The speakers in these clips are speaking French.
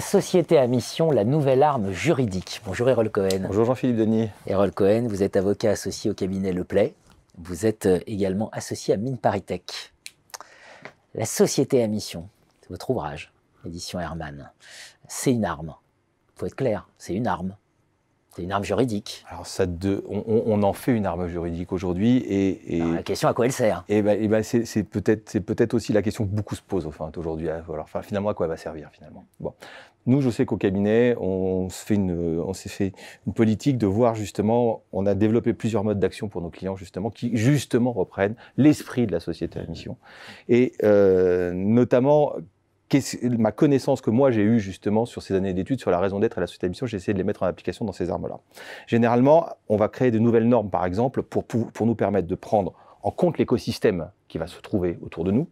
société à mission, la nouvelle arme juridique. Bonjour Erol Cohen. Bonjour Jean-Philippe Denis. Erol Cohen, vous êtes avocat associé au cabinet Le Play. Vous êtes euh, également associé à Mine Paritech. La société à mission, c'est votre ouvrage, édition Hermann. C'est une arme. Il faut être clair, c'est une arme. C'est une arme juridique. Alors ça de, on, en fait une arme juridique aujourd'hui et, la question à quoi elle sert? Et, ben, ben c'est peut-être c'est peut-être aussi la question que beaucoup se posent enfin, aujourd'hui. Enfin, finalement à quoi elle va servir finalement. Bon, nous je sais qu'au cabinet on se fait une on s'est fait une politique de voir justement on a développé plusieurs modes d'action pour nos clients justement qui justement reprennent l'esprit de la société à mission et euh, notamment ma connaissance que moi j'ai eue justement sur ces années d'études sur la raison d'être et la société mission, j'ai essayé de les mettre en application dans ces armes-là. Généralement, on va créer de nouvelles normes, par exemple, pour, pour nous permettre de prendre en compte l'écosystème qui va se trouver autour de nous,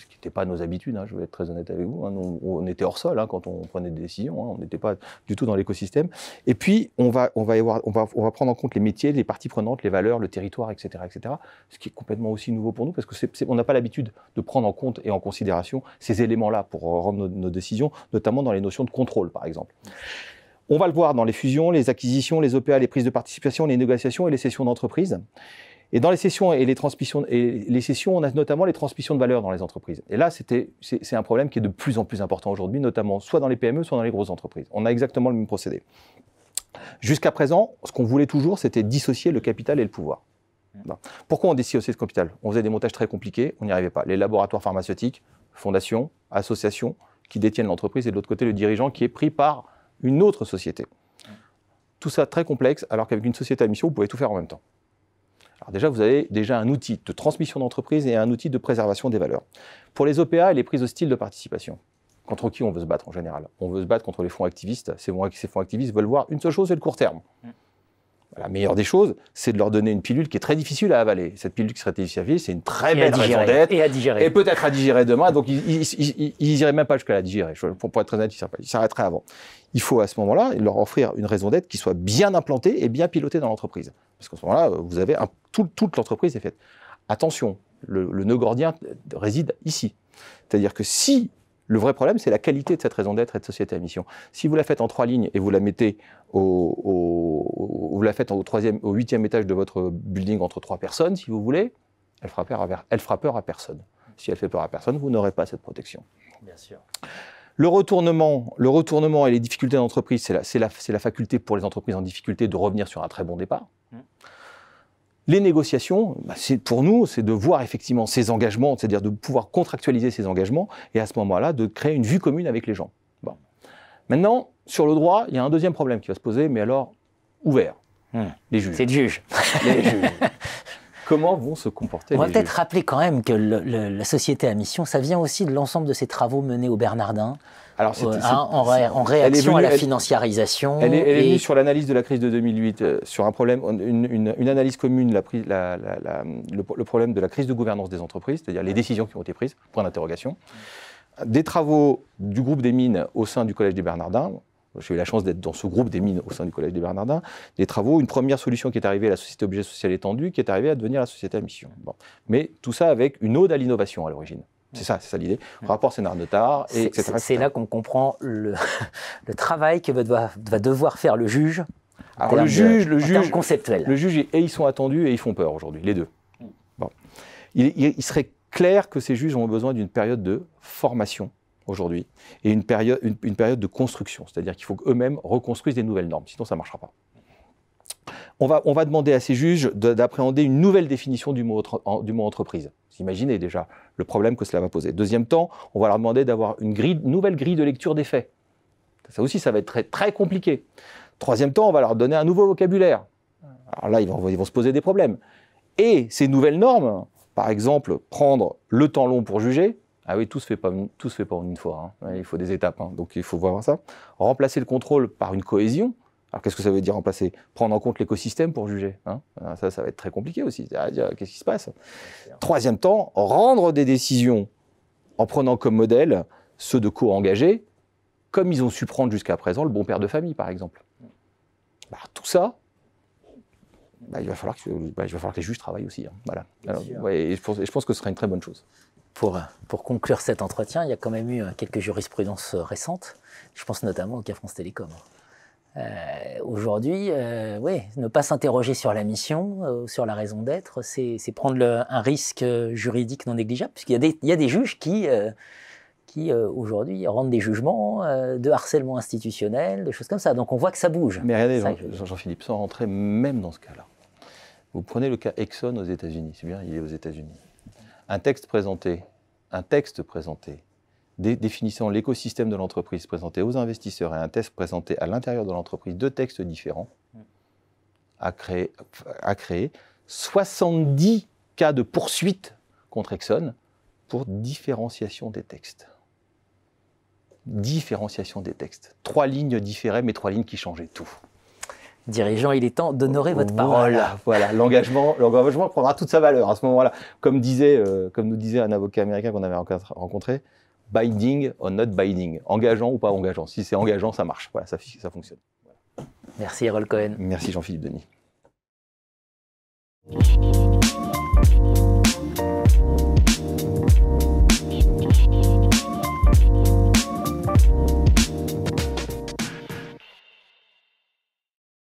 ce qui n'était pas nos habitudes, hein, je vais être très honnête avec vous. Hein. on, était hors sol hein, quand on prenait des décisions, on n'était pas du tout dans l'écosystème. Et puis, on va, prendre en compte les métiers, les parties prenantes, les valeurs, le territoire, etc., etc. Ce qui est complètement aussi nouveau pour nous, parce qu'on n'a pas l'habitude de prendre en compte et en considération ces éléments-là pour rendre nos, décisions, notamment dans les notions de contrôle, par exemple. On va le voir dans les fusions, les acquisitions, les OPA, les prises de participation, les négociations et les cessions d'entreprise. Et dans les sessions et les transmissions, et les sessions, on a notamment les transmissions de valeur dans les entreprises. Et là, c'est un problème qui est de plus en plus important aujourd'hui, notamment soit dans les PME, soit dans les grosses entreprises. On a exactement le même procédé. Jusqu'à présent, ce qu'on voulait toujours, c'était dissocier le capital et le pouvoir. Pourquoi on dissociait ce capital? On faisait des montages très compliqués, on n'y arrivait pas. Les laboratoires pharmaceutiques, fondations, associations qui détiennent l'entreprise, et de l'autre côté, le dirigeant qui est pris par une autre société. Tout ça très complexe, alors qu'avec une société à mission, vous pouvez tout faire en même temps. Alors déjà, vous avez déjà un outil de transmission d'entreprise et un outil de préservation des valeurs. Pour les OPA et les prises hostiles de participation, contre qui on veut se battre en général? On veut se battre contre les fonds activistes. Ces fonds activistes veulent voir une seule chose, c'est le court terme. Mm. La meilleure des choses, c'est de leur donner une pilule qui est très difficile à avaler. Cette pilule qui serait difficile à avaler, c'est une très belle raison d'être. Et à digérer. Et peut-être à digérer demain. Donc, ils n'iraient même pas jusqu'à la digérer. Pour, être très honnête, ils s'arrêteraient avant. Il faut à ce moment-là leur offrir une raison d'être qui soit bien implantée et bien pilotée dans l'entreprise. Parce qu'à ce moment-là, vous avez toute l'entreprise est faite. Attention, le, le nœud gordien réside ici. C'est-à-dire que si le vrai problème, c'est la qualité de cette raison d'être et de société à mission. Si vous la faites en trois lignes et vous la mettez au, vous la faites au troisième, au huitième étage de votre building entre trois personnes, si vous voulez, elle fera peur à, elle fera peur à personne. Si elle fait peur à personne, vous n'aurez pas cette protection. Bien sûr. Le retournement, le retournement et les difficultés d'entreprise, c'est la, la, faculté pour les entreprises en difficulté de revenir sur un très bon départ. Mmh. Les négociations, bah, pour nous, c'est de voir effectivement ces engagements, c'est-à-dire de pouvoir contractualiser ces engagements et à ce moment-là, de créer une vue commune avec les gens. Bon. Maintenant, sur le droit, il y a un deuxième problème qui va se poser, mais alors ouvert. Hmm. Les juges. C'est le juge. Les juges. Comment vont se comporter On va peut-être rappeler quand même que la société à mission, ça vient aussi de l'ensemble de ces travaux menés au Bernardin. Alors, euh, hein, en, réaction à la financiarisation. Elle est, venue sur l'analyse de la crise de 2008, euh, sur un problème, une, analyse commune, la, le, problème de la crise de gouvernance des entreprises, c'est-à-dire les décisions qui ont été prises, point d'interrogation. Des travaux du groupe des mines au sein du Collège des Bernardins, j'ai eu la chance d'être dans ce groupe des mines au sein du Collège des Bernardins. Des travaux, une première solution qui est arrivée à la société objet social étendu, qui est arrivée à devenir la société à mission. Mais tout ça avec une ode à l'innovation à l'origine. C'est ça, c'est ça l'idée. Rapport scénar notar, et etc. C'est là qu'on comprend le, travail que va, devoir faire le juge. Alors le juge, le juge, conceptuel. Le juge, et ils sont attendus et ils font peur aujourd'hui, les deux. Bon. Il, il, serait clair que ces juges ont besoin d'une période de formation aujourd'hui et une période, de construction. C'est-à-dire qu'il faut qu'eux-mêmes reconstruisent des nouvelles normes, sinon ça ne marchera pas. On va, demander à ces juges d'appréhender une nouvelle définition du mot, entreprise. Vous imaginez déjà le problème que cela va poser. Deuxième temps, on va leur demander d'avoir une, nouvelle grille de lecture des faits. Ça aussi, ça va être très, compliqué. Troisième temps, on va leur donner un nouveau vocabulaire. Alors là, ils vont se poser des problèmes. Et ces nouvelles normes, par exemple, prendre le temps long pour juger, ah oui, tout se fait pas, tout se fait pas en une fois. Hein. il faut des étapes, hein. donc il faut voir ça. Remplacer le contrôle par une cohésion. Alors qu'est-ce que ça veut dire remplacer? Prendre en compte l'écosystème pour juger. Hein. Ah, ça, ça va être très compliqué aussi. Qu'est-ce qui se passe? Troisième temps, rendre des décisions en prenant comme modèle ceux de co-engagés, comme ils ont su prendre jusqu'à présent le bon père de famille, par exemple. Bah, tout ça, bah, il, va falloir que, bah, il va falloir que les juges travaillent aussi. Voilà. je pense que ce sera une très bonne chose. Pour, pour conclure cet entretien, il y a quand même eu quelques jurisprudences récentes. Je pense notamment au cas France Télécom. Euh, Aujourd'hui, euh, oui, ne pas s'interroger sur la mission, euh, sur la raison d'être, c'est prendre le, un risque juridique non négligeable, puisqu'il y, y, a des juges qui, euh, qui euh, aujourd'hui rendent des jugements euh, de harcèlement institutionnel, de choses comme ça. Donc on voit que ça bouge. Mais regardez, Jean-Philippe, sans rentrer même dans ce cas-là, vous prenez le cas Exxon aux États-Unis, c'est bien, il est aux États-Unis. Un texte présenté, un texte présenté définissant l'écosystème de l'entreprise présenté aux investisseurs et un test présenté à l'intérieur de l'entreprise, deux textes différents, a créé, a créé 70 cas de poursuite contre Exxon pour différenciation des textes. Différenciation des textes. Trois lignes différées, mais trois lignes qui changeaient tout. Dirigeant, il est temps d'honorer votre parole. Voilà, l'engagement, l'engagement prendra toute sa valeur à ce moment-là. Comme, disait, euh, comme nous disait un avocat américain qu'on avait rencontré, binding or not binding, engageant ou pas engageant. Si c'est engageant, ça marche, voilà, ça, ça fonctionne. Voilà. Merci Errol Cohen. Merci Jean-Philippe Denis.